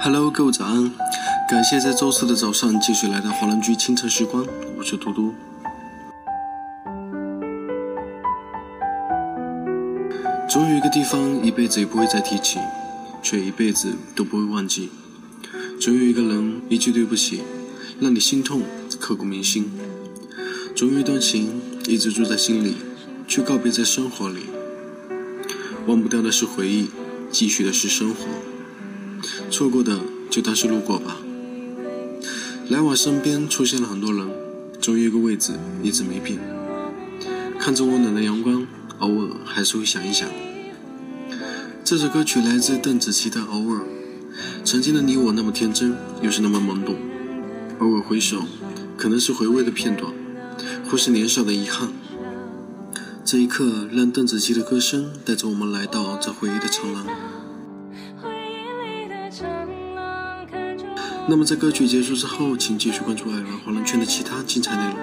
Hello，各位早安！感谢在周四的早上继续来到华人居清晨时光，我是嘟嘟。总有一个地方一辈子也不会再提起，却一辈子都不会忘记。总有一个人一句对不起，让你心痛刻骨铭心。总有一段情一直住在心里，却告别在生活里。忘不掉的是回忆，继续的是生活。错过的就当是路过吧。来往身边出现了很多人，总有一个位置一直没变。看着温暖的阳光，偶尔还是会想一想。这首歌曲来自邓紫棋的《偶尔》。曾经的你我那么天真，又是那么懵懂。偶尔回首，可能是回味的片段，或是年少的遗憾。这一刻，让邓紫棋的歌声带着我们来到这回忆的长廊。那么在歌曲结束之后，请继续关注爱玩华人圈的其他精彩内容。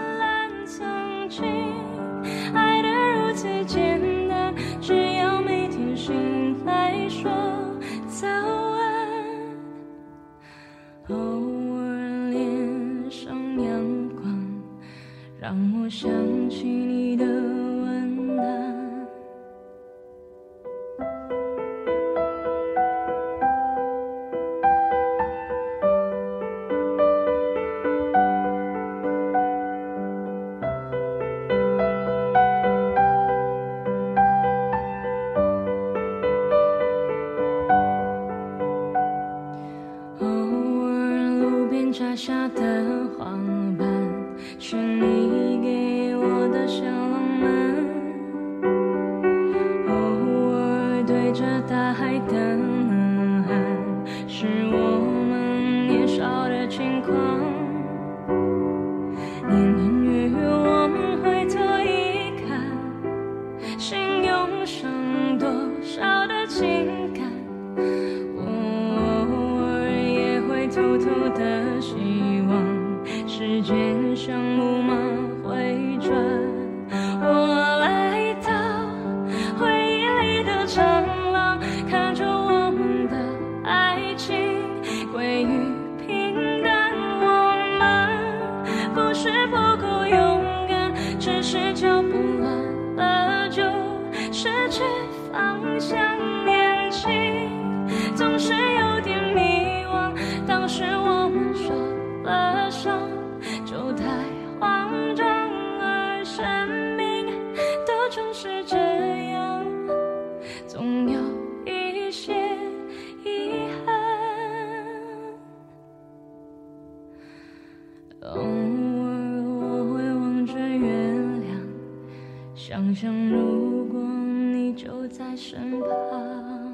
让我想起你的。边摘下的花瓣，是你给我的小浪漫。偶尔对着大海的呐喊，是我们年少的轻狂。年年月月，我们回头一看，心涌上多少的情感。的希望，时间。像木马回转，我来到回忆里的长廊，看着我们的爱情归于平淡。我们不是不够勇敢，只是脚步乱了就失去方向。年轻总是有点迷惘，当时。就太慌张，而生命都总是这样，总有一些遗憾。偶尔我会望着月亮，想象如果你就在身旁。